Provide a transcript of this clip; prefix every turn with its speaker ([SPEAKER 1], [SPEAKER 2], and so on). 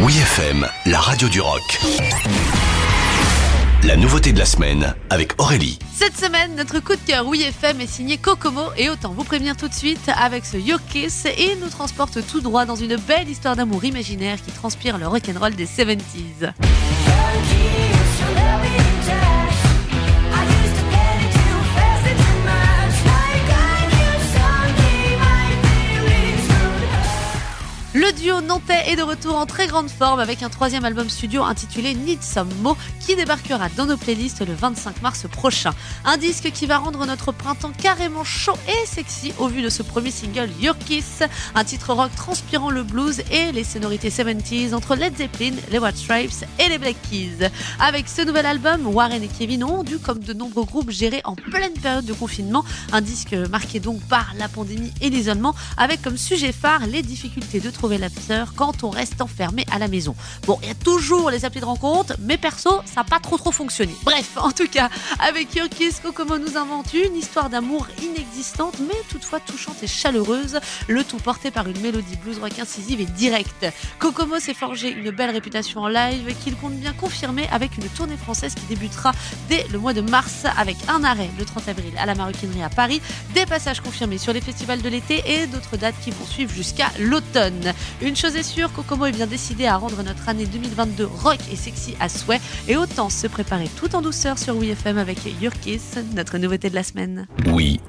[SPEAKER 1] Oui FM, la radio du rock. La nouveauté de la semaine avec Aurélie.
[SPEAKER 2] Cette semaine, notre coup de cœur Oui FM est signé Kokomo et autant vous prévenir tout de suite avec ce Your Kiss et nous transporte tout droit dans une belle histoire d'amour imaginaire qui transpire le rock'n'roll des 70s. Le duo nantais est de retour en très grande forme avec un troisième album studio intitulé Need Some Mo qui débarquera dans nos playlists le 25 mars prochain. Un disque qui va rendre notre printemps carrément chaud et sexy au vu de ce premier single Your Kiss, un titre rock transpirant le blues et les sonorités 70s entre Led Zeppelin, les White Stripes et les Black Keys. Avec ce nouvel album, Warren et Kevin ont dû, comme de nombreux groupes gérés en pleine période de confinement, un disque marqué donc par la pandémie et l'isolement avec comme sujet phare les difficultés de trouver la sœur quand on reste enfermé à la maison. Bon, il y a toujours les applis de rencontre, mais perso, ça n'a pas trop trop fonctionné. Bref, en tout cas, avec Kiss, Kokomo nous invente une histoire d'amour inexistante, mais toutefois touchante et chaleureuse, le tout porté par une mélodie blues rock incisive et directe. Kokomo s'est forgé une belle réputation en live qu'il compte bien confirmer avec une tournée française qui débutera dès le mois de mars avec un arrêt le 30 avril à la Maroquinerie à Paris, des passages confirmés sur les festivals de l'été et d'autres dates qui vont suivre jusqu'à l'automne. Une chose est sûre, Kokomo est bien décidé à rendre notre année 2022 rock et sexy à souhait et autant se préparer tout en douceur sur WeFM avec Your Kiss, notre nouveauté de la semaine.
[SPEAKER 1] Oui.